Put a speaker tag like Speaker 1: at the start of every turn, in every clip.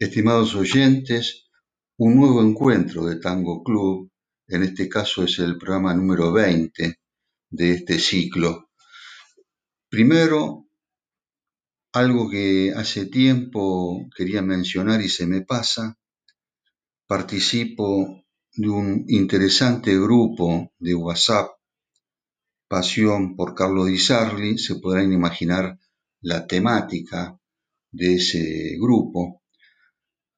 Speaker 1: Estimados oyentes, un nuevo encuentro de Tango Club, en este caso es el programa número 20 de este ciclo. Primero, algo que hace tiempo quería mencionar y se me pasa, participo de un interesante grupo de WhatsApp, Pasión por Carlos Di Sarli, se podrán imaginar la temática de ese grupo,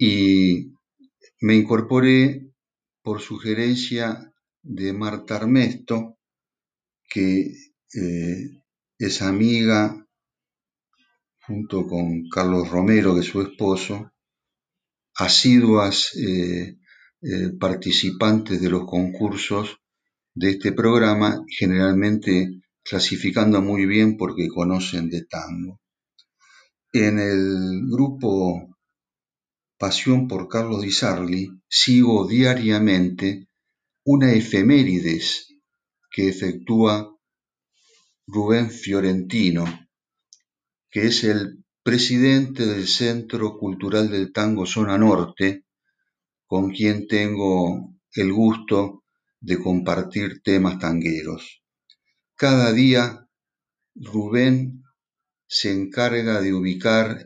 Speaker 1: y me incorporé por sugerencia de Marta Armesto, que eh, es amiga junto con Carlos Romero, que es su esposo, asiduas eh, eh, participantes de los concursos de este programa, generalmente clasificando muy bien porque conocen de tango. En el grupo Pasión por Carlos Di Sarli sigo diariamente una efemérides que efectúa Rubén Fiorentino, que es el presidente del Centro Cultural del Tango Zona Norte, con quien tengo el gusto de compartir temas tangueros. Cada día Rubén se encarga de ubicar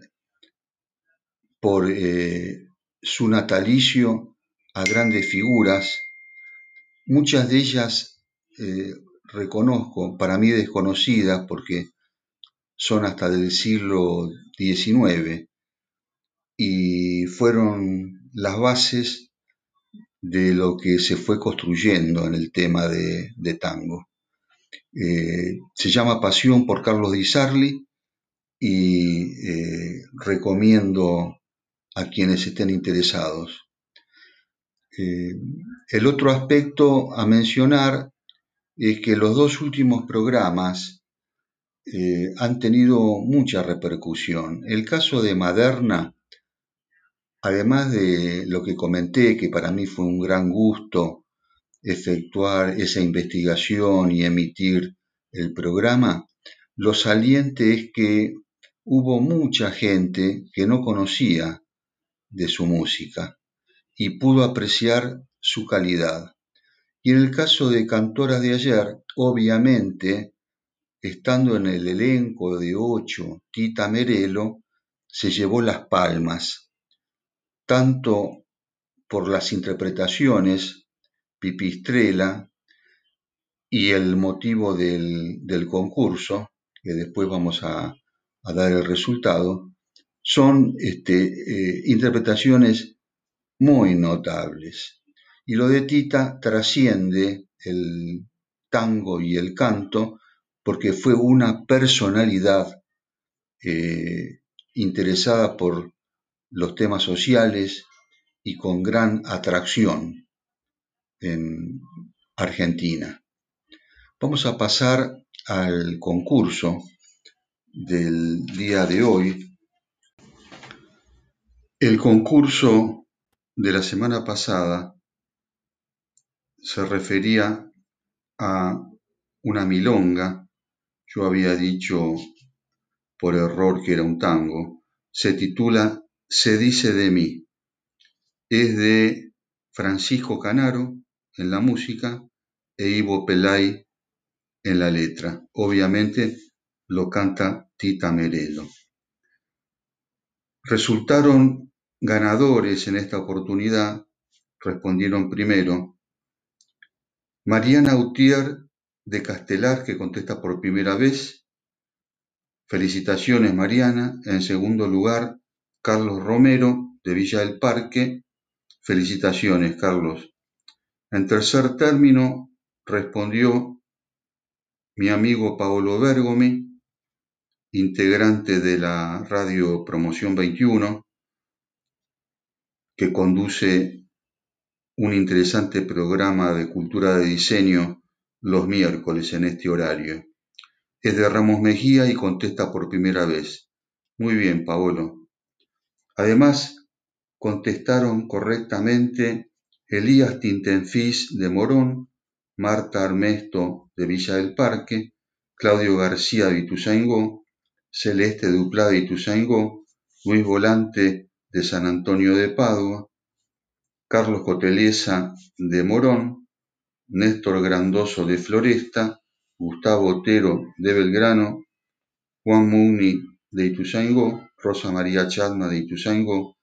Speaker 1: por eh, su natalicio a grandes figuras, muchas de ellas eh, reconozco, para mí desconocidas, porque son hasta del siglo XIX y fueron las bases de lo que se fue construyendo en el tema de, tango. Eh, se llama Pasión por Carlos Di Sarli y recomiendo a quienes estén interesados. Eh, el otro aspecto a mencionar es que los dos últimos programas eh, han tenido mucha repercusión. El caso de Maderna, además de lo que comenté, que para mí fue un gran gusto efectuar esa investigación y emitir el programa, lo saliente es que hubo mucha gente que no conocía de su música y pudo apreciar su calidad. Y en el caso de Cantoras de ayer, obviamente estando en el elenco de ocho, Tita Merelo se llevó las palmas, tanto por las interpretaciones, Pipistrela, y el motivo del, concurso, que después vamos a, dar el resultado, son este, eh, interpretaciones muy notables. Y lo de Tita trasciende el tango y el canto porque fue una personalidad eh, interesada por los temas sociales y con gran atracción en Argentina. Vamos a pasar al concurso del día de hoy. El concurso de la semana pasada se refería a una milonga yo había dicho por error que era un tango, se titula Se dice de mí. Es de Francisco Canaro en la música e Ivo Pelay en la letra. Obviamente lo canta Tita Merelo. Resultaron ganadores en esta oportunidad, respondieron primero Mariana Utier de Castelar, que contesta por primera vez. Felicitaciones, Mariana. En segundo lugar, Carlos Romero, de Villa del Parque. Felicitaciones, Carlos. En tercer término, respondió mi amigo Paolo Bergomi, integrante de la radio Promoción 21. Que conduce un interesante programa de cultura de diseño los miércoles en este horario. Es de Ramos Mejía y contesta por primera vez. Muy bien, Paolo. Además, contestaron correctamente Elías Tintenfis de Morón, Marta Armesto de Villa del Parque, Claudio García de Ituzaingó, Celeste Duplá de Ituzaingó, Luis Volante de San Antonio de Padua, Carlos Coteliesa de Morón, Néstor Grandoso de Floresta, Gustavo Otero de Belgrano, Juan Mugni de Ituzaingó, Rosa María Chadma de Ituzaingó,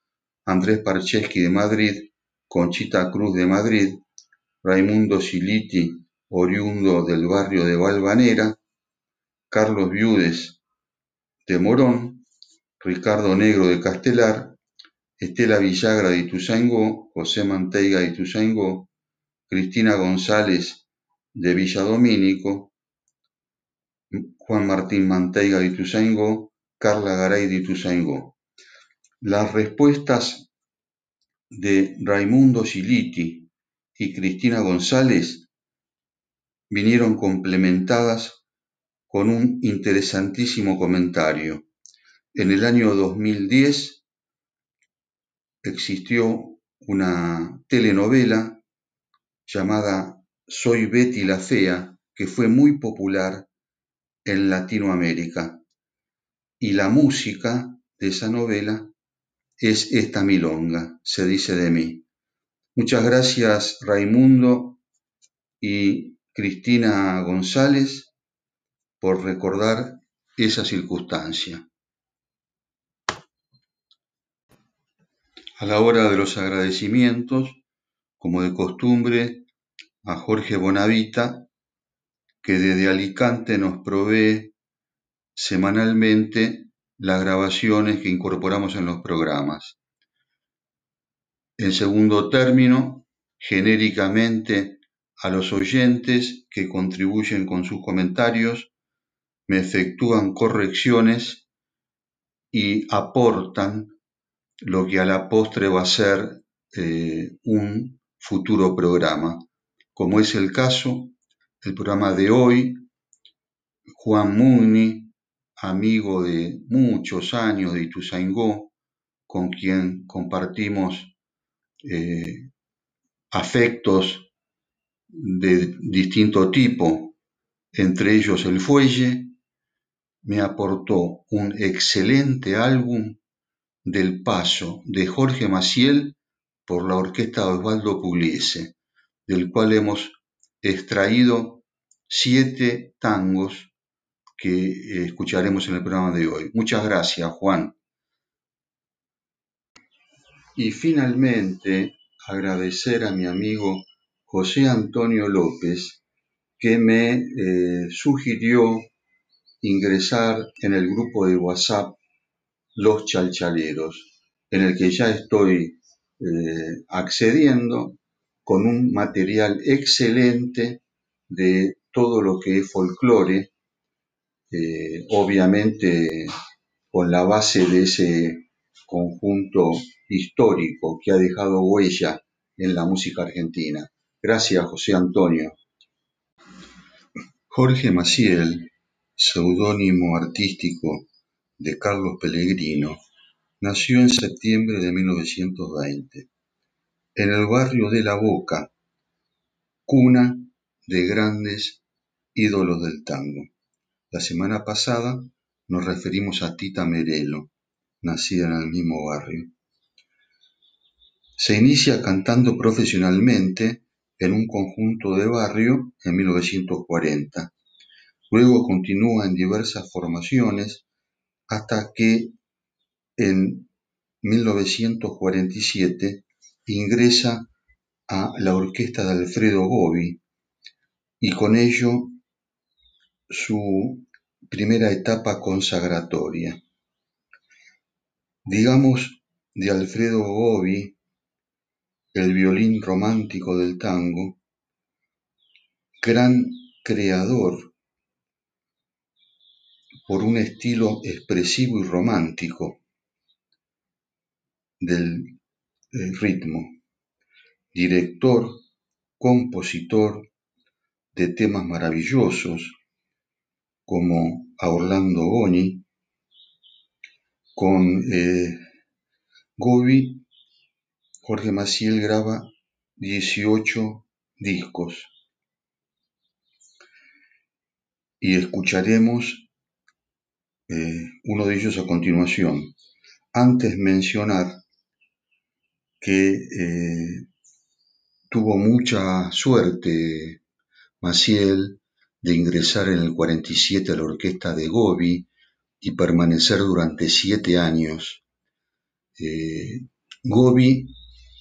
Speaker 1: Andrés Parcheski de Madrid, Conchita Cruz de Madrid, Raimundo Siliti, oriundo del barrio de Valvanera, Carlos Viudes de Morón, Ricardo Negro de Castelar, Estela Villagra de Ituzaingó, José Manteiga de Ituzaingó, Cristina González de Villa Domínico, Juan Martín Manteiga de Ituzaingó, Carla Garay de Ituzaingó. Las respuestas de Raimundo Siliti y Cristina González vinieron complementadas con un interesantísimo comentario. En el año 2010 existió una telenovela llamada Soy Betty la Fea, que fue muy popular en Latinoamérica. Y la música de esa novela es esta milonga, se dice de mí. Muchas gracias Raimundo y Cristina González por recordar esa circunstancia. A la hora de los agradecimientos, como de costumbre, a Jorge Bonavita, que desde Alicante nos provee semanalmente las grabaciones que incorporamos en los programas. En segundo término, genéricamente a los oyentes que contribuyen con sus comentarios, me efectúan correcciones y aportan lo que a la postre va a ser eh, un futuro programa, como es el caso del programa de hoy, Juan Mugni, amigo de muchos años de Ituzaingó, con quien compartimos eh, afectos de distinto tipo, entre ellos el fuelle, me aportó un excelente álbum del paso de Jorge Maciel por la orquesta Osvaldo Pugliese, del cual hemos extraído siete tangos que eh, escucharemos en el programa de hoy. Muchas gracias, Juan. Y finalmente, agradecer a mi amigo José Antonio López, que me eh, sugirió ingresar en el grupo de WhatsApp Los Chalchaleros, en el que ya estoy eh, accediendo con un material excelente de todo lo que es folclore eh, obviamente con la base de ese conjunto histórico que ha dejado huella en la música argentina. Gracias, José Antonio. Jorge Maciel, seudónimo artístico de Carlos Pellegrino, nació en septiembre de 1920 en el barrio de La Boca, cuna de grandes ídolos del tango. La semana pasada nos referimos a Tita Merelo, nacida en el mismo barrio. Se inicia cantando profesionalmente en un conjunto de barrio en 1940. Luego continúa en diversas formaciones hasta que en 1947 ingresa a la orquesta de Alfredo Gobi y con ello su primera etapa consagratoria. Digamos de Alfredo Gobi, el violín romántico del tango, gran creador por un estilo expresivo y romántico del eh, ritmo, director, compositor de temas maravillosos como a Orlando Boni, con eh, Gobi, Jorge Maciel graba 18 discos. Y escucharemos eh, uno de ellos a continuación. Antes mencionar que eh, tuvo mucha suerte Maciel de ingresar en el 47 a la orquesta de Gobi y permanecer durante siete años. Eh, Gobi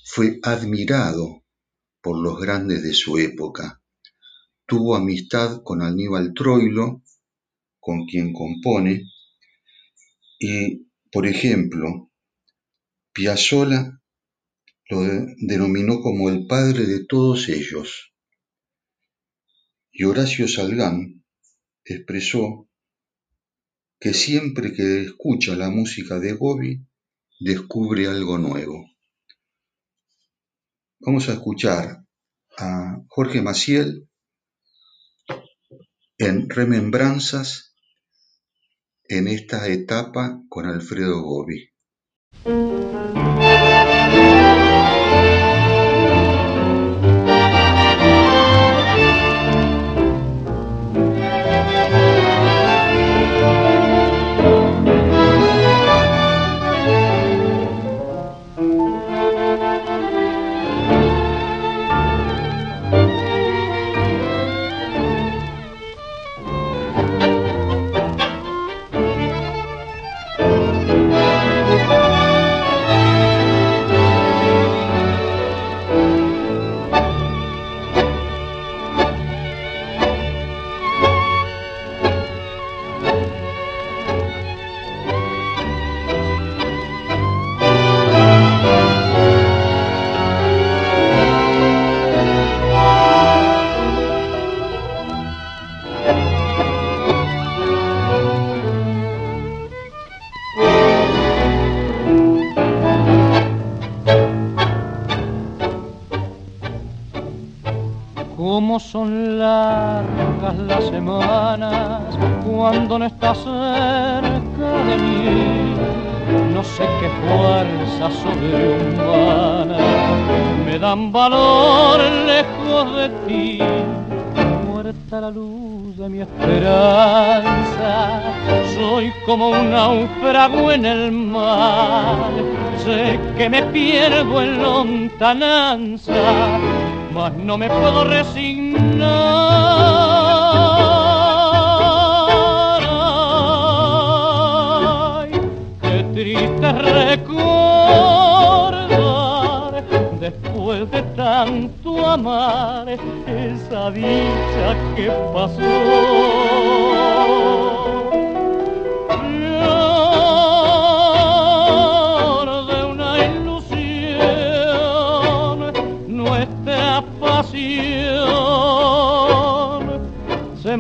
Speaker 1: fue admirado por los grandes de su época. Tuvo amistad con Aníbal Troilo, con quien compone, y, por ejemplo, Piazzolla lo denominó como el padre de todos ellos. Y Horacio Salgán expresó que siempre que escucha la música de Gobi descubre algo nuevo. Vamos a escuchar a Jorge Maciel en Remembranzas en esta etapa con Alfredo Gobi.
Speaker 2: Son largas las semanas cuando no estás cerca de mí. No sé qué fuerza sobrehumana me dan valor lejos de ti. Muerta la luz de mi esperanza, soy como un náufrago en el mar. Sé que me pierdo en lontananza mas no me puedo qué triste recordar después de tanto amar esa dicha que pasó.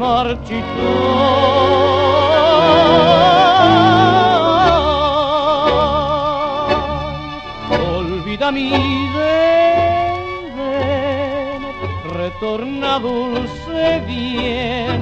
Speaker 2: Marchitó. Olvida mi ven, retorna dulce bien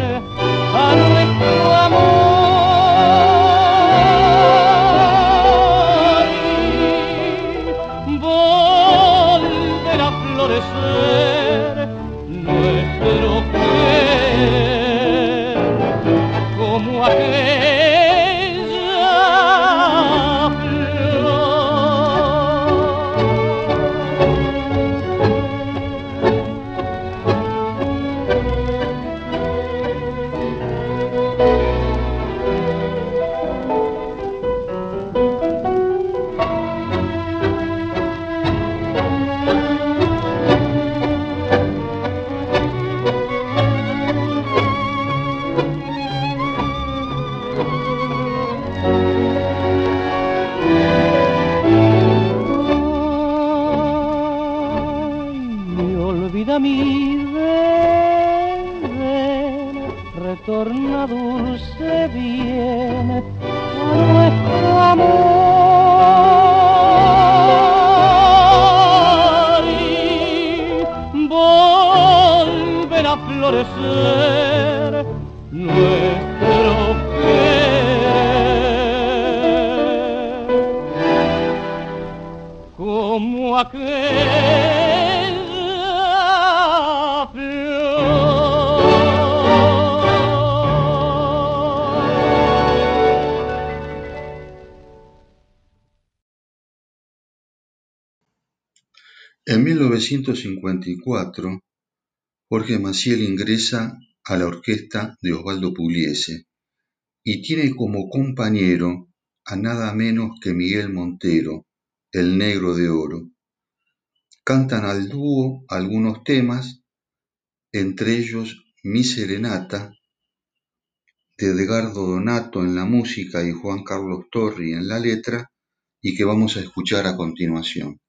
Speaker 1: 1954, Jorge Maciel ingresa a la orquesta de Osvaldo Pugliese y tiene como compañero a nada menos que Miguel Montero, el negro de oro. Cantan al dúo algunos temas, entre ellos Mi Serenata, de Edgardo Donato en la música y Juan Carlos Torri en la letra, y que vamos a escuchar a continuación.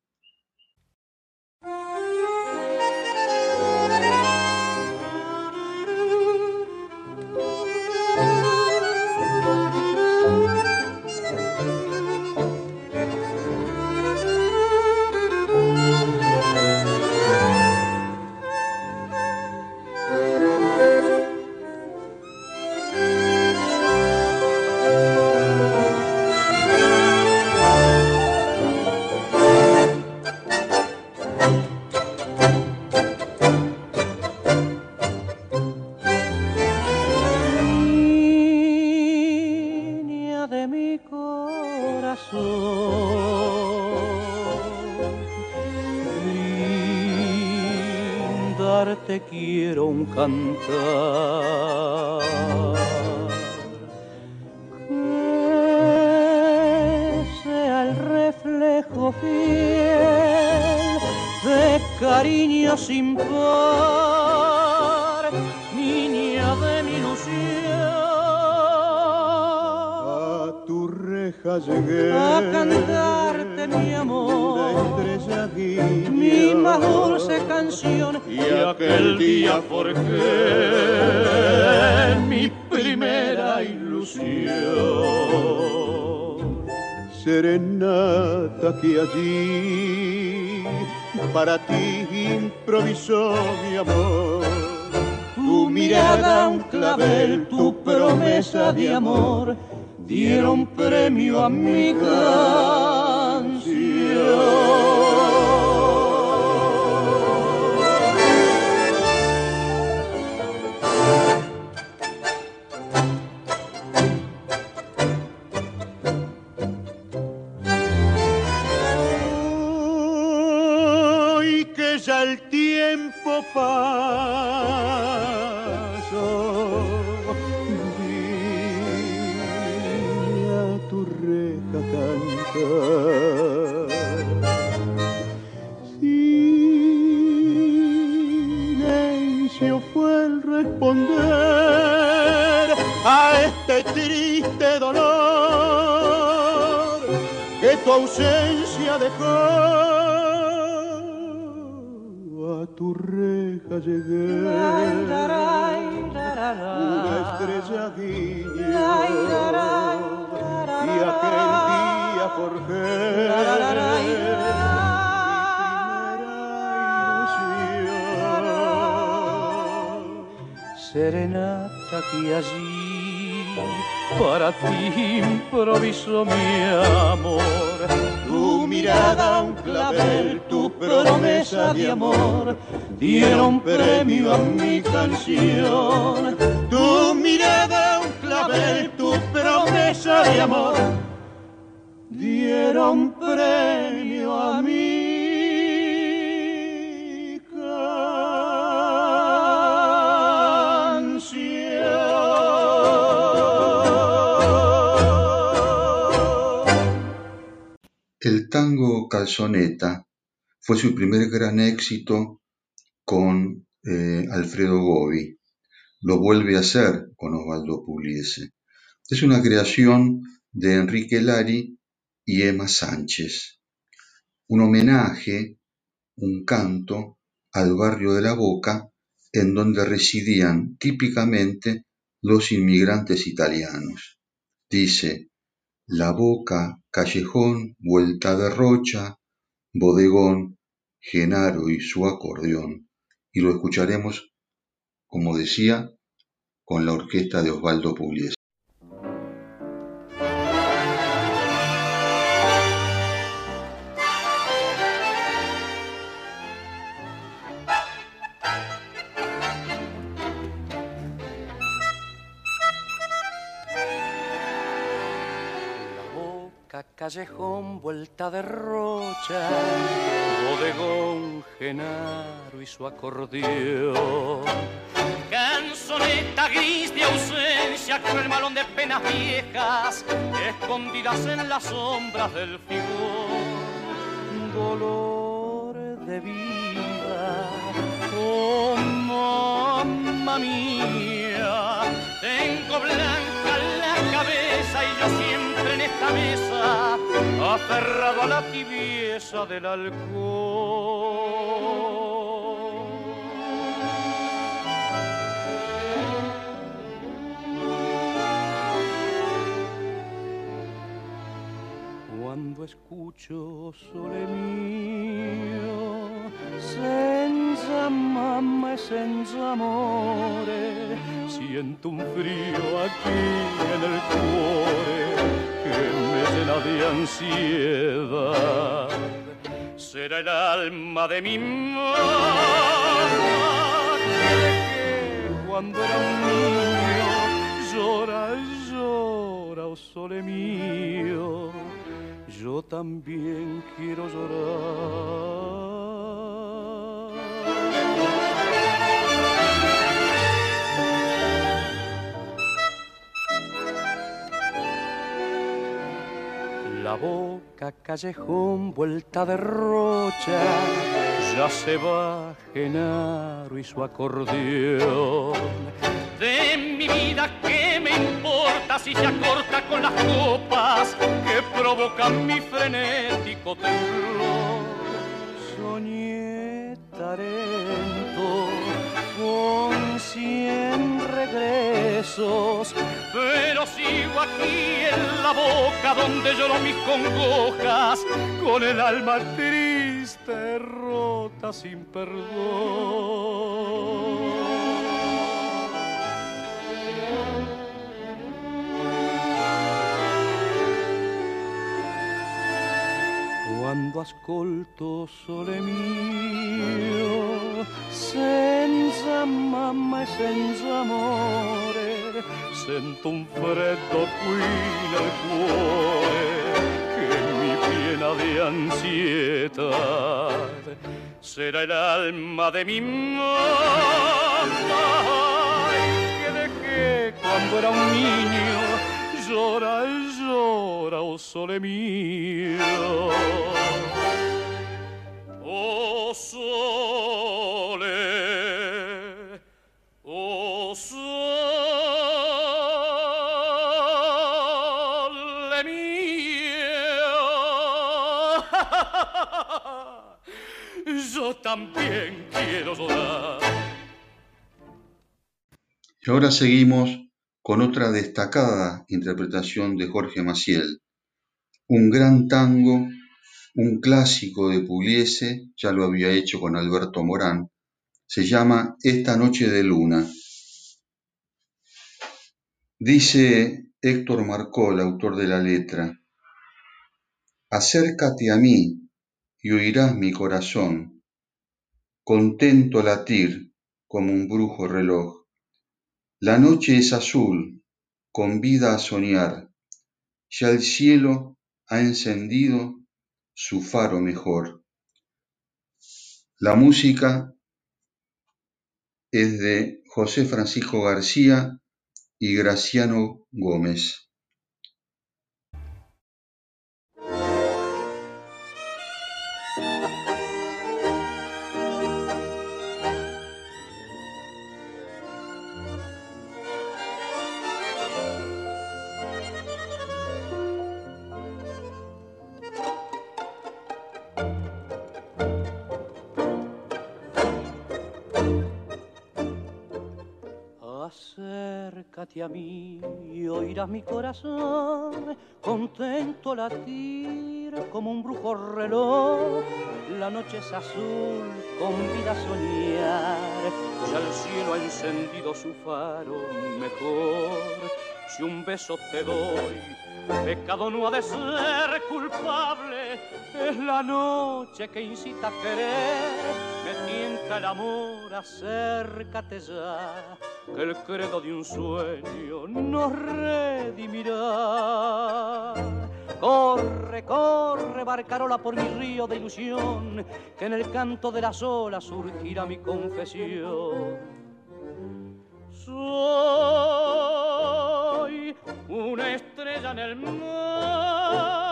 Speaker 3: Ilusión.
Speaker 4: Serenata que allí para ti improvisó mi amor.
Speaker 3: Tu mirada un clavel, tu promesa de amor dieron premio a mi canción. Canción. Tu mirada un clavel, tu promesa de amor dieron premio a mi.
Speaker 1: El tango Calzoneta fue su primer gran éxito con eh, Alfredo Gobi. Lo vuelve a hacer con Osvaldo Pugliese. Es una creación de Enrique Lari y Emma Sánchez. Un homenaje, un canto al barrio de la Boca, en donde residían típicamente los inmigrantes italianos. Dice, La Boca, callejón, vuelta de rocha, bodegón, Genaro y su acordeón. Y lo escucharemos como decía, con la orquesta de Osvaldo Pugliese.
Speaker 2: Callejón, vuelta de rocha, bodegón, genaro y su acordeón. Canzoneta gris de ausencia con el malón de penas viejas, escondidas en las sombras del figón. Dolor de vida, oh mamma mía, tengo blanca la cabeza y yo siempre en esta mesa, aferrado a la tibieza del alcohol. Cuando escucho sole senza mamma e senza amore, siento un frío aquí en el cuore que me llena de ansiedad. Será el alma de mi mamá que cuando era un niño llora, llora, oh sole mío yo también quiero llorar. La boca callejón vuelta de rocha, ya se va Genaro y su acordeón de mi vida, ¿qué me importa si se acorta con las copas que provocan mi frenético temblor? Soñé tarento con cien regresos, pero sigo aquí en la boca donde lloro mis congojas, con el alma triste, rota sin perdón. quando ascolto sole mio, senza mamma e senza amore, sento un freddo qui nel cuore che mi piena di ansiedad. Será el alma de mi mamma que dejé cuando era un niño llora, llora, oh sole mio. Oh sole. Yo también quiero llorar.
Speaker 1: Y ahora seguimos con otra destacada interpretación de Jorge Maciel, un gran tango, un clásico de Pugliese, ya lo había hecho con Alberto Morán, se llama Esta noche de luna. Dice Héctor Marcó, el autor de la letra, acércate a mí y oirás mi corazón, contento latir como un brujo reloj. La noche es azul, convida a soñar, ya el cielo ha encendido su faro mejor. La música es de José Francisco García y Graciano Gómez.
Speaker 2: A mí y oirás mi corazón contento latir como un brujo reloj. La noche es azul, con vida soñar ya el cielo ha encendido su faro mejor. Si un beso te doy, pecado no ha de ser culpable, es la noche que incita a querer, me tienta el amor, acércate ya, que el credo de un sueño nos redimirá. Corre, corre, barcarola por mi río de ilusión, que en el canto de las olas surgirá mi confesión. Soy una estrella en el mar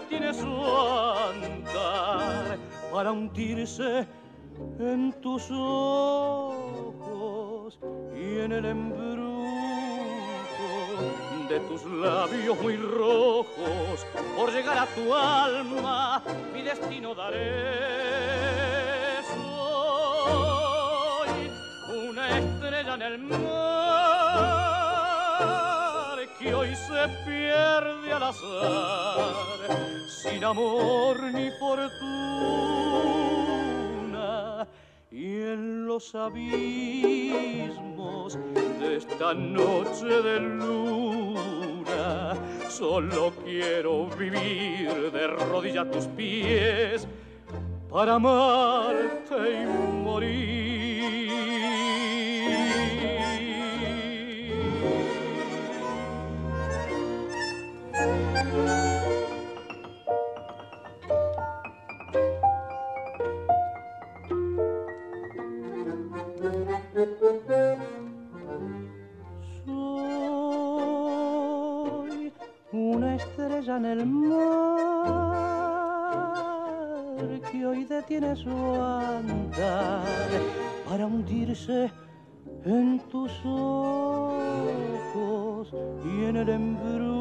Speaker 2: detiene su andar para hundirse en tus ojos y en el embrujo de tus labios muy rojos, por llegar a tu alma, mi destino daré. Soy una estrella en el mar hoy se pierde al azar, sin amor ni fortuna y en los abismos de esta noche de luna solo quiero vivir de rodillas a tus pies para amarte y morir. En el mar que hoy detiene su andar para hundirse en tus ojos y en el embrujo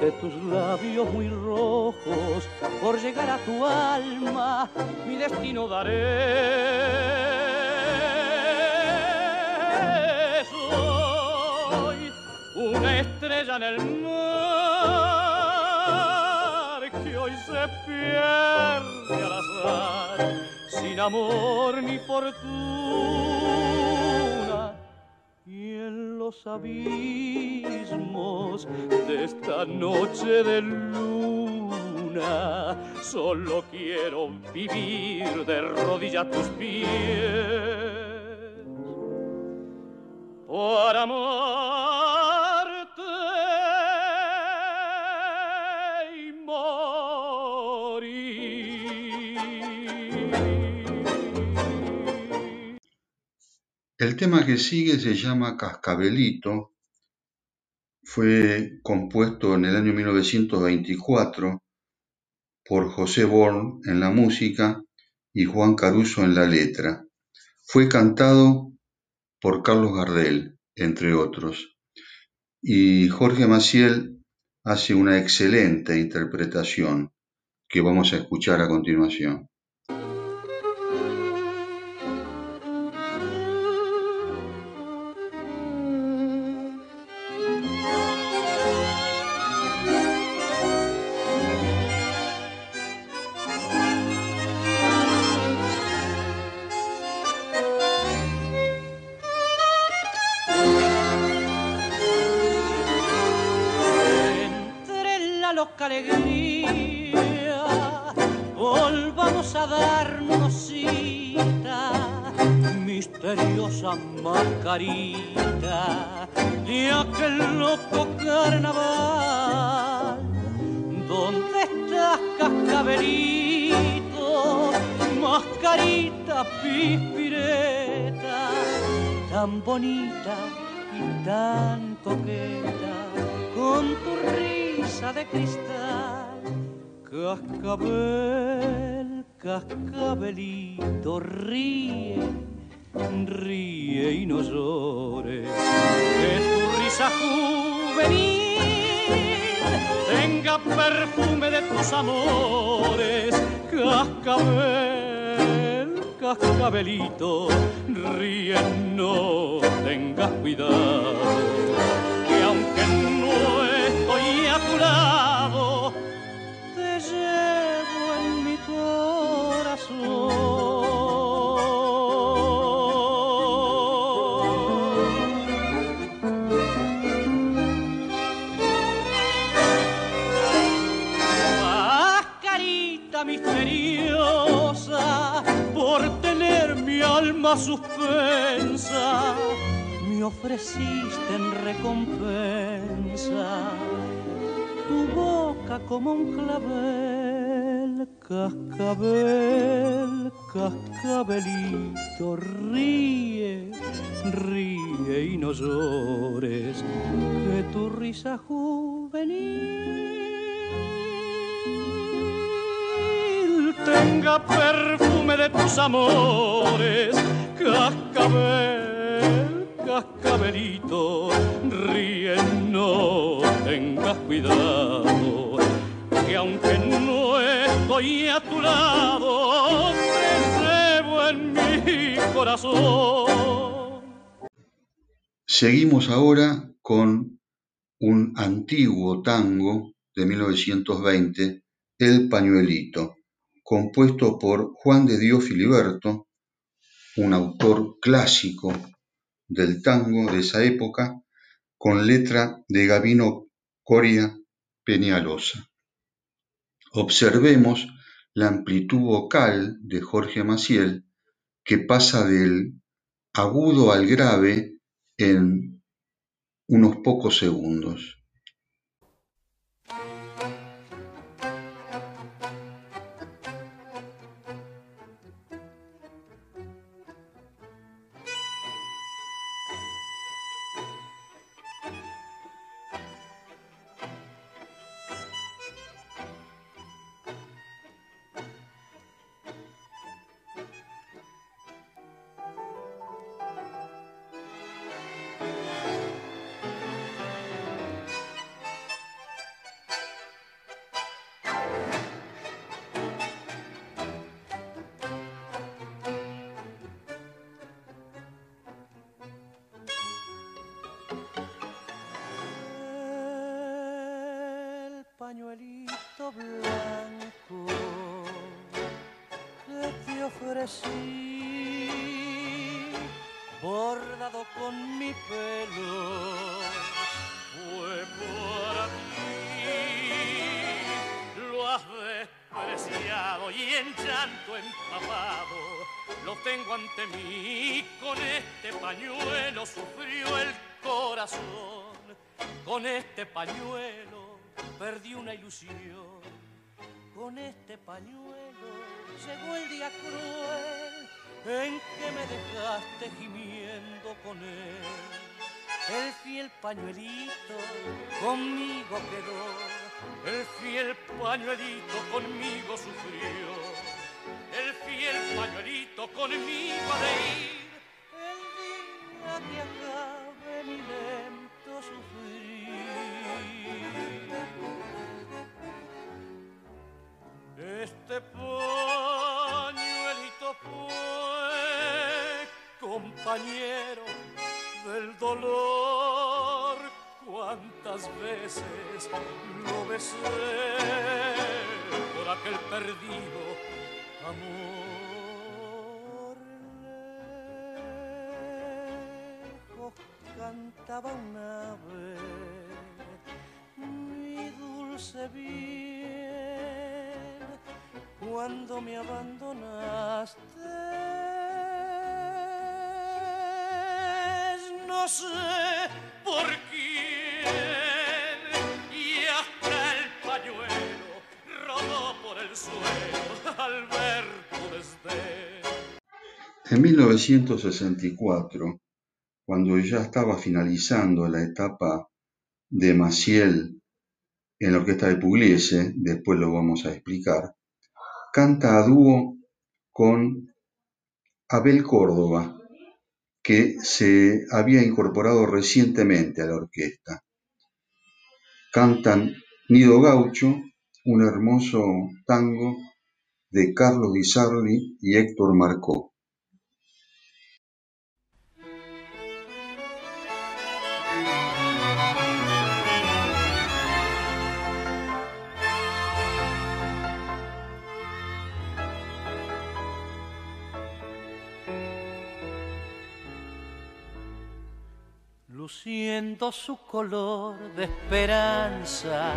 Speaker 2: de tus labios muy rojos. Por llegar a tu alma mi destino daré estrella en el mar que hoy se pierde al azar sin amor ni fortuna. Y en los abismos de esta noche de luna solo quiero vivir de rodillas tus pies. Para amarte
Speaker 1: El tema que sigue se llama Cascabelito. Fue compuesto en el año 1924 por José Born en la música y Juan Caruso en la letra. Fue cantado por Carlos Gardel, entre otros. Y Jorge Maciel hace una excelente interpretación que vamos a escuchar a continuación.
Speaker 2: Juvenil. Tenga perfume de tus amores, cascabel, cascabelito, ríe, no tengas cuidado, que aunque no estoy a tu lado, te llevo en mi corazón alma suspensa me ofreciste en recompensa tu boca como un clavel, cascabel, cascabelito, ríe, ríe y no llores, que tu risa juvenil tenga perfume de tus amores, cascabel, cascabelito, ríe, no tengas cuidado, que aunque no estoy a tu lado, te llevo en mi corazón.
Speaker 1: Seguimos ahora con un antiguo tango de 1920, El Pañuelito, compuesto por Juan de Dios Filiberto, un autor clásico del tango de esa época, con letra de Gabino Coria Peñalosa. Observemos la amplitud vocal de Jorge Maciel, que pasa del agudo al grave en unos pocos segundos.
Speaker 2: El fiel pañuelito conmigo quedó, el fiel pañuelito conmigo sufrió, el fiel pañuelito conmigo ha de ir. El día que acabe mi lento sufrir. Este pañuelito fue compañero del dolor. Cuántas veces lo besé por aquel perdido amor. Lejos cantaba un ave, mi dulce bien, cuando me abandonaste. No sé por quién, y hasta el pañuelo rodó por el suelo al ver.
Speaker 1: En 1964, cuando ya estaba finalizando la etapa de Maciel en la orquesta de Pugliese, después lo vamos a explicar, canta a dúo con Abel Córdoba, que se había incorporado recientemente a la orquesta. Cantan Nido Gaucho, un hermoso tango de Carlos Di y Héctor Marcó.
Speaker 2: Luciendo su color de esperanza,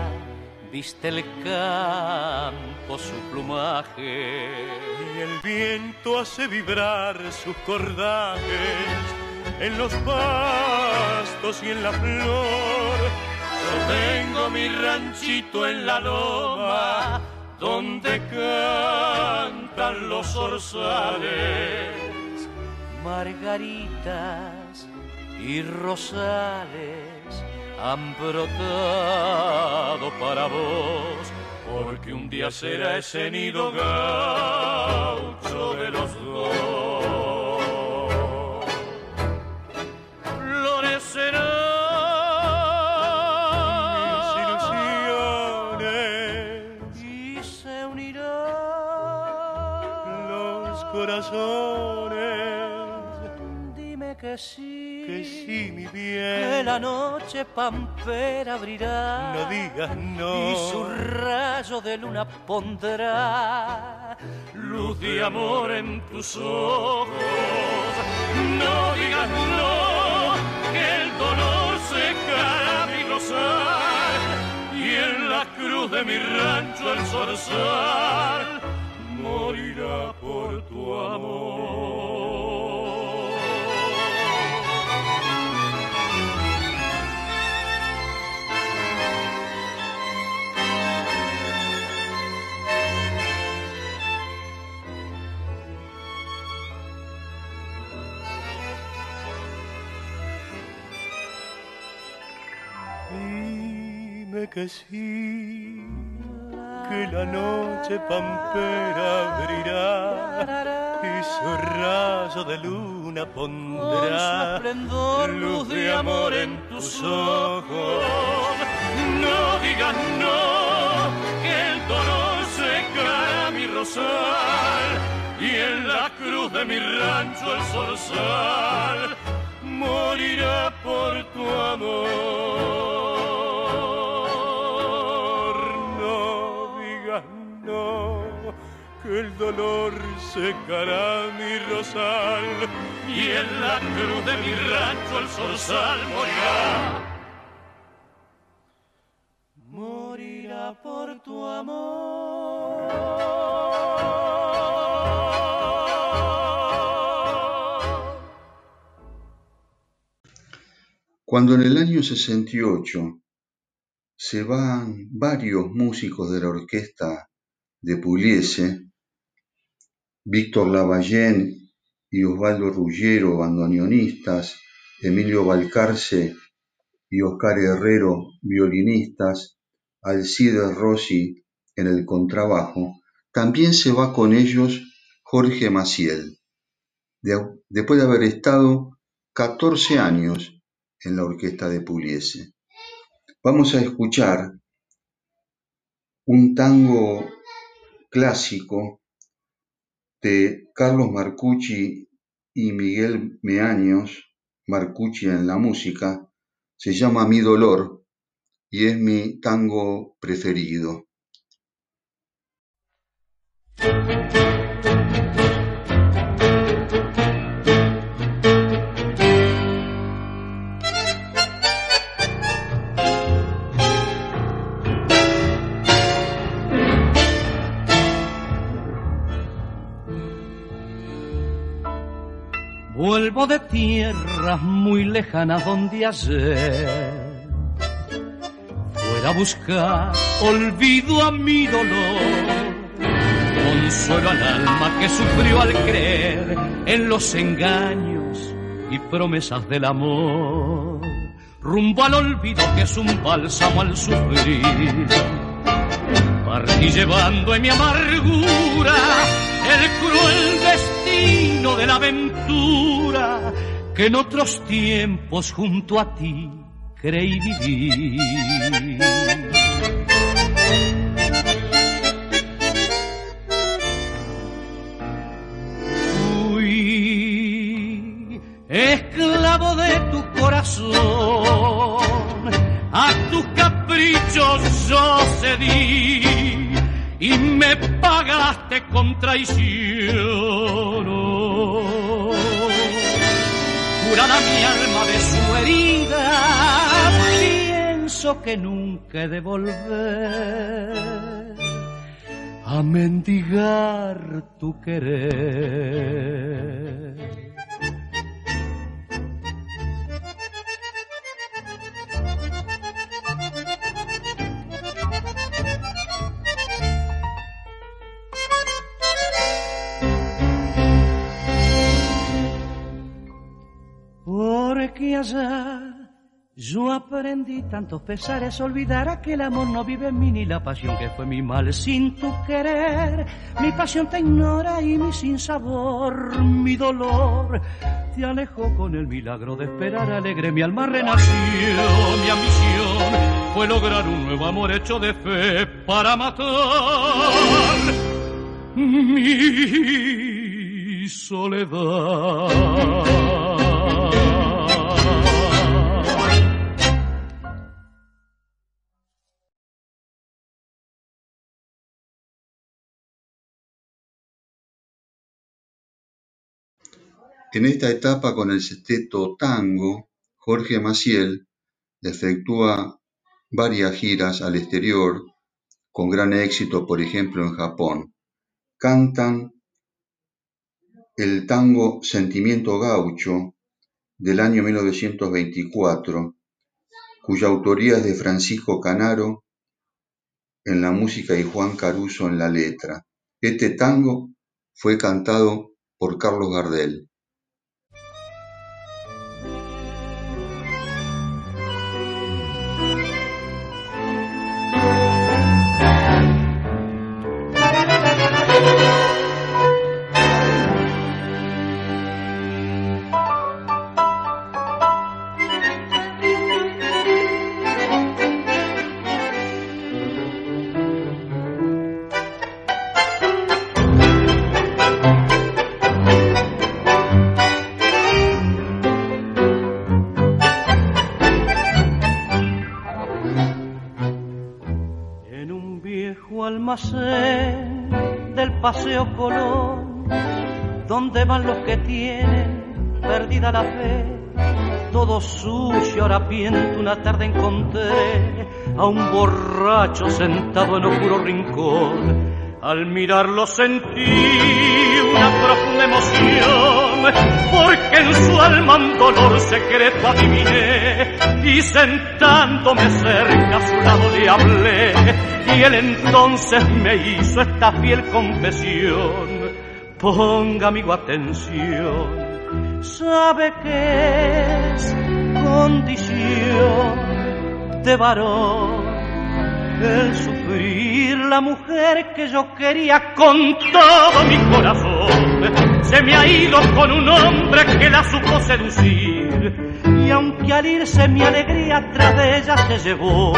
Speaker 2: viste el campo su plumaje.
Speaker 5: Y el viento hace vibrar sus cordajes en los pastos y en la flor.
Speaker 2: Yo tengo mi ranchito en la loma donde cantan los orzales, margaritas y rosales han brotado para vos, porque un día será ese nido gaucho de los dos. Florecerán
Speaker 5: ilusiones
Speaker 2: y se unirán
Speaker 5: los corazones.
Speaker 2: Dime que sí.
Speaker 5: Que sí, mi
Speaker 2: que
Speaker 5: bien.
Speaker 2: la noche pampera abrirá.
Speaker 5: No digas no.
Speaker 2: Y su rayo de luna pondrá luz de amor en tus ojos. No digas no, que el dolor secará mi rosal. Y en la cruz de mi rancho el zorzal morirá por tu amor.
Speaker 5: Dime que sí, que la noche pampera abrirá y su rayo de luna pondrá
Speaker 2: luz de amor en tus ojos. No digas no, que el dolor secará mi rosal y en la cruz de mi rancho el zorzal morirá por tu amor.
Speaker 5: El dolor secará mi rosal
Speaker 2: y en la cruz de mi rancho el zorzal morirá. Morirá por tu amor.
Speaker 1: Cuando en el año 68 se van varios músicos de la orquesta de Pugliese, Víctor Lavallén y Osvaldo Ruggiero, bandoneonistas, Emilio Balcarce y Oscar Herrero, violinistas, Alcides Rossi en el contrabajo, también se va con ellos Jorge Maciel, de- después de haber estado 14 años en la orquesta de Pugliese. Vamos a escuchar un tango clásico de Carlos Marcucci y Miguel Meaños, Marcucci en la música, se llama Mi Dolor y es mi tango preferido.
Speaker 2: De tierras muy lejanas donde ayer. Fuera a buscar olvido a mi dolor, consuelo al alma que sufrió al creer en los engaños y promesas del amor, rumbo al olvido que es un bálsamo al sufrir. Partí llevando en mi amargura el cruel destino de la aventura que en otros tiempos junto a ti creí vivir. Fui esclavo de tu corazón, a tus caprichos yo cedí y me pagaste con traición. Curada mi alma de su herida, pienso que nunca he de volver a mendigar tu querer. Porque allá yo aprendí tantos pesares, olvidar que el amor no vive en mí ni la pasión que fue mi mal sin tu querer. Mi pasión te ignora y mi sinsabor, mi dolor te alejó con el milagro de esperar alegre. Mi alma renació, mi ambición fue lograr un nuevo amor hecho de fe para matar mi soledad.
Speaker 1: En esta etapa con el sexteto Tango, Jorge Maciel efectúa varias giras al exterior, con gran éxito, por ejemplo, en Japón. Cantan el tango Sentimiento Gaucho del año 1924, cuya autoría es de Francisco Canaro en la música y Juan Caruso en la letra. Este tango fue cantado por Carlos Gardel.
Speaker 2: Todo sucio, una tarde encontré a un borracho sentado en oscuro rincón. Al mirarlo sentí una profunda emoción, porque en su alma un dolor secreto adiviné, y sentándome cerca a su lado le hablé y él entonces me hizo esta fiel confesión. Ponga, amigo, atención, sabe que es condición de varón el sufrir la mujer que yo quería con todo mi corazón. Se me ha ido con un hombre que la supo seducir y aunque al irse mi alegría tras de ella se llevó,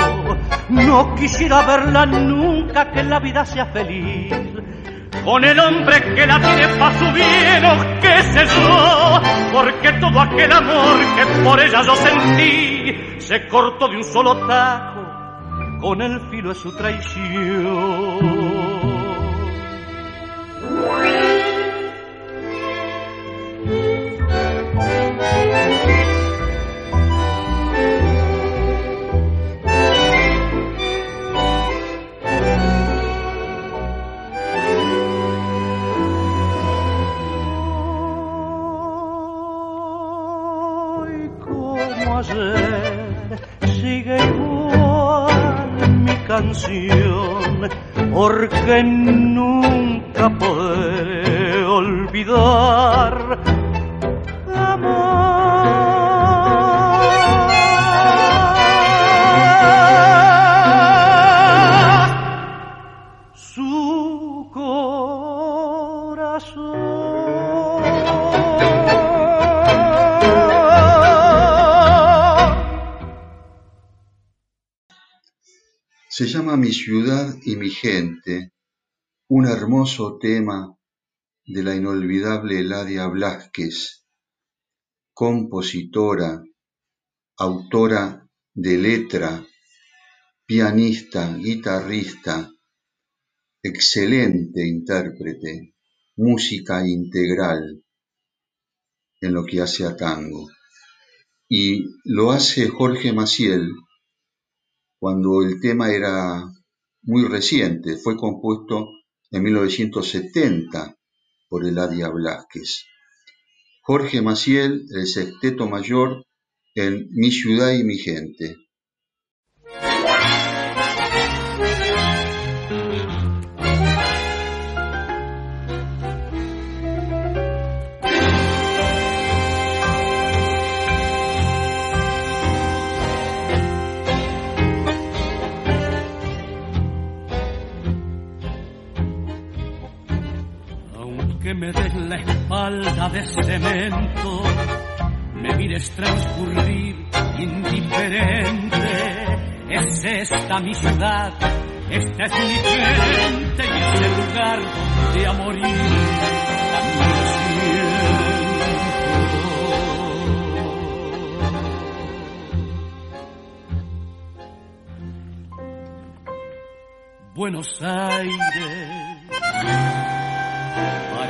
Speaker 2: no quisiera verla nunca que la vida sea feliz. Con el hombre que la tiene pa' su bien o qué sé yo, porque todo aquel amor que por ella yo sentí se cortó de un solo tajo con el filo de su traición. Canción,
Speaker 1: un hermoso tema de la inolvidable Eladia Blasquez, compositora, autora de letra, pianista, guitarrista, excelente intérprete, música integral en lo que hace a tango. Y lo hace Jorge Maciel cuando el tema era muy reciente, fue compuesto en 1970 por Eladia Blasquez. Jorge Maciel, el sexteto mayor en Mi ciudad y mi gente.
Speaker 2: Me des la espalda de cemento, me mires transcurrir indiferente. Es esta mi ciudad, esta es mi gente y es el lugar de a morir. Buenos Aires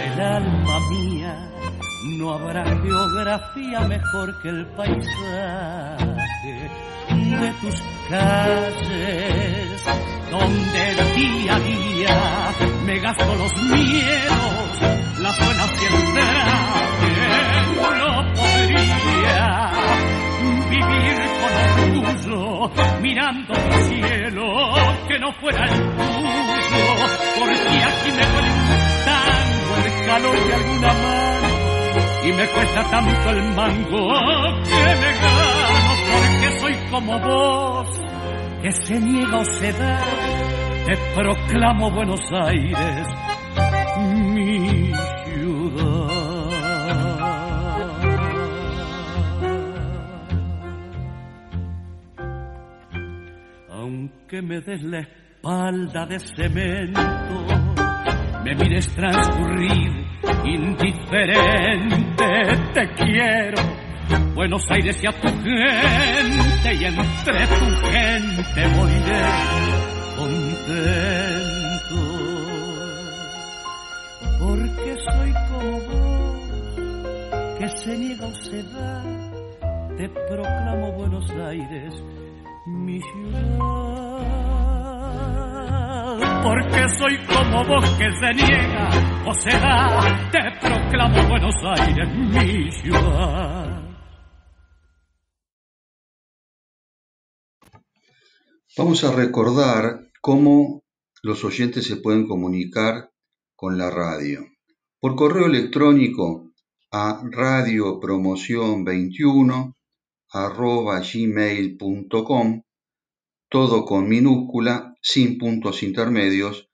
Speaker 2: el alma mía no habrá geografía mejor que el paisaje de tus calles, donde día a día me gasto los miedos, las buenas que no podría vivir con orgullo mirando el cielo que no fuera el tuyo, porque aquí me duele el calor de alguna mano y me cuesta tanto el mango que me gano porque soy como vos que se niega o se da te proclamo Buenos Aires mi ciudad. Aunque me des la espalda de cemento me mires transcurrir indiferente, te quiero. Buenos Aires y a tu gente y entre tu gente moriré contento. Porque soy como vos, que se niega o se da, te proclamo Buenos Aires, mi ciudad porque soy como vos que se niega o se da, te proclamo Buenos Aires mi ciudad.
Speaker 1: Vamos a recordar cómo los oyentes se pueden comunicar con la radio. Por correo electrónico a radiopromoción21 arroba gmail.com todo con minúscula, sin puntos intermedios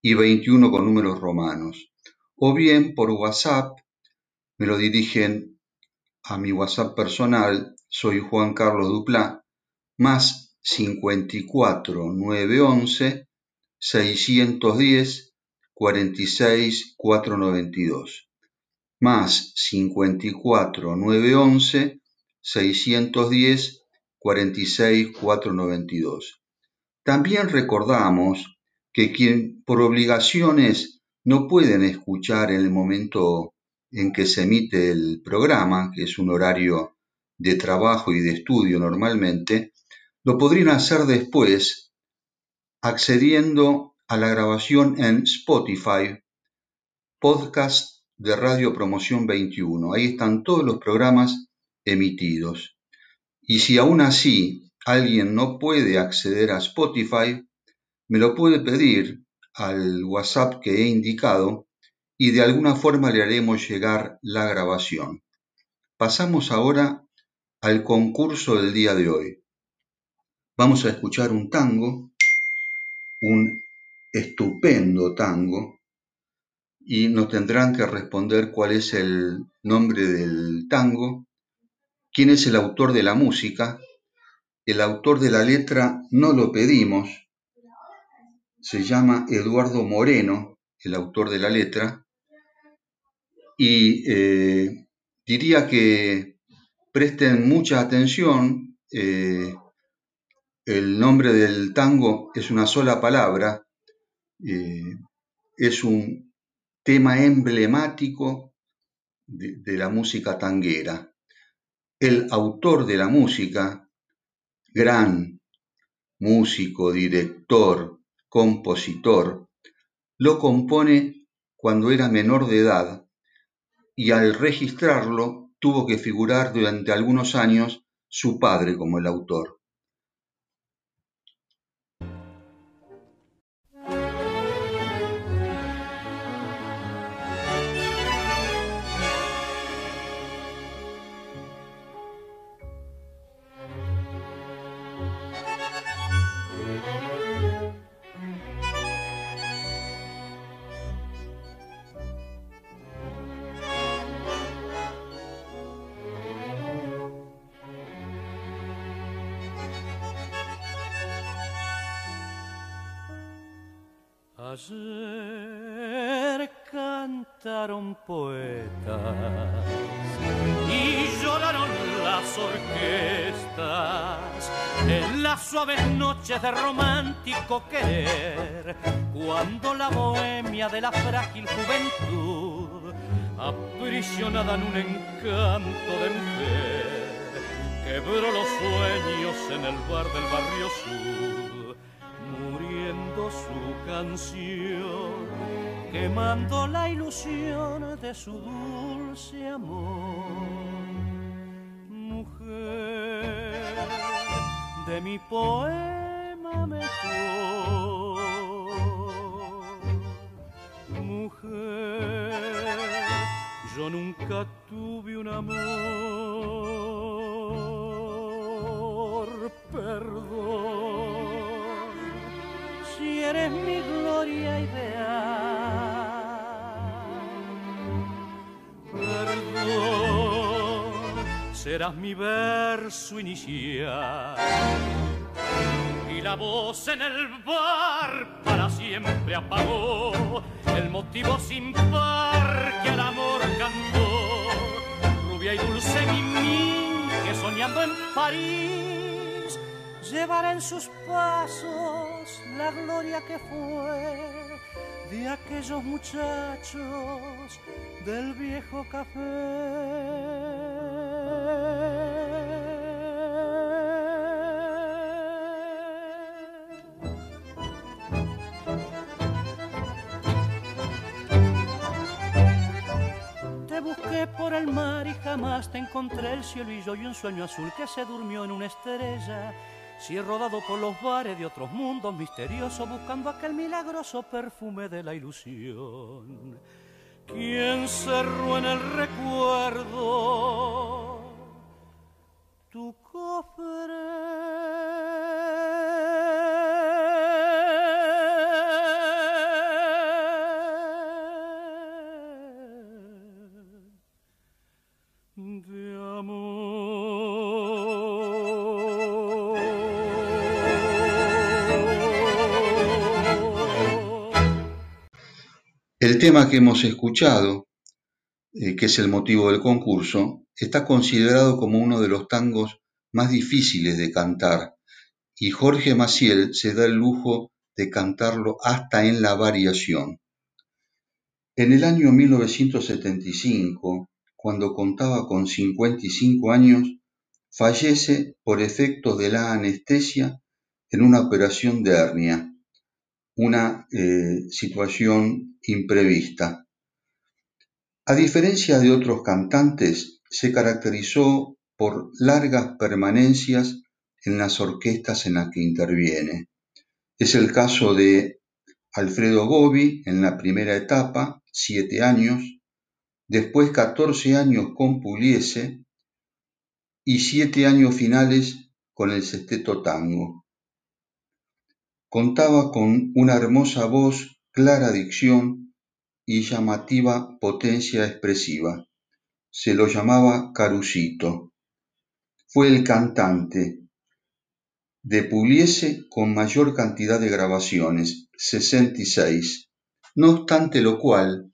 Speaker 1: y 21 con números romanos. O bien por WhatsApp, me lo dirigen a mi WhatsApp personal, soy Juan Carlos Duplá, más 54 911 610 46 492. Más 54 911 610 492. También recordamos que quien por obligaciones no pueden escuchar en el momento en que se emite el programa, que es un horario de trabajo y de estudio normalmente, lo podrían hacer después accediendo a la grabación en Spotify, podcast de Radio Promoción 21. Ahí están todos los programas emitidos. Y si aún así alguien no puede acceder a Spotify, me lo puede pedir al WhatsApp que he indicado y de alguna forma le haremos llegar la grabación. Pasamos ahora al concurso del día de hoy. Vamos a escuchar un tango, un estupendo tango, y nos tendrán que responder cuál es el nombre del tango ¿Quién es el autor de la música? El autor de la letra no lo pedimos. Se llama Eduardo Moreno, el autor de la letra. Y eh, diría que presten mucha atención. Eh, el nombre del tango es una sola palabra. Eh, es un tema emblemático de la música tanguera el autor de la música, gran músico, director, compositor, lo compone cuando era menor de edad y al registrarlo tuvo que figurar durante algunos años su padre como el autor.
Speaker 2: Ayer cantaron poetas y lloraron las orquestas en las suaves noches de romántico querer, cuando la bohemia de la frágil juventud, aprisionada en un encanto de mujer, quebró los sueños en el bar del barrio sur su canción, quemando la ilusión de su dulce amor. De mi poema mejor, mujer, yo nunca tuve un amor, perdón eres mi gloria ideal. Serás mi verso inicial. Y la voz en el bar para siempre apagó el motivo sin par que al amor cantó. Rubia y dulce mi que soñando en París llevará en sus pasos la gloria que fue de aquellos muchachos del viejo café. Encontré el cielo y yo y un sueño azul que se durmió en una estrella si he rodado por los bares de otros mundos misteriosos buscando aquel milagroso perfume de la ilusión. ¿Quién cerró en el recuerdo tu cofre?
Speaker 1: Tema que hemos escuchado, eh, que es el motivo del concurso, está considerado como uno de los tangos más difíciles de cantar y Jorge Maciel se da el lujo de cantarlo hasta en la variación. En el año 1975, cuando contaba con 55 años, fallece por efecto de la anestesia en una operación de hernia una eh, situación imprevista. A diferencia de otros cantantes, se caracterizó por largas permanencias en las orquestas en las que interviene. Es el caso de Alfredo Gobi en la primera etapa, siete años, después 14 años con Puliese y siete años finales con el sexteto tango. Contaba con una hermosa voz, clara dicción y llamativa potencia expresiva. Se lo llamaba Carucito. Fue el cantante de Pugliese con mayor cantidad de grabaciones, 66. No obstante lo cual,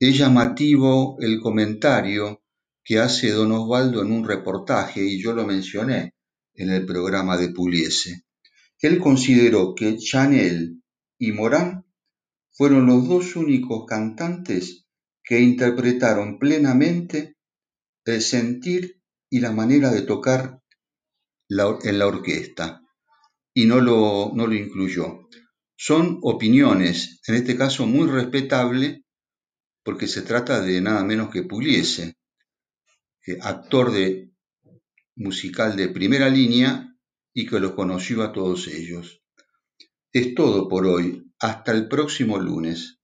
Speaker 1: es llamativo el comentario que hace don Osvaldo en un reportaje, y yo lo mencioné en el programa de Pugliese. Él consideró que Chanel y Morán fueron los dos únicos cantantes que interpretaron plenamente el sentir y la manera de tocar en la orquesta. y no lo, no lo incluyó. Son opiniones, en este caso muy respetable, porque se trata de nada menos que Pugliese, actor de musical de primera línea y que los conoció a todos ellos. Es todo por hoy. Hasta el próximo lunes.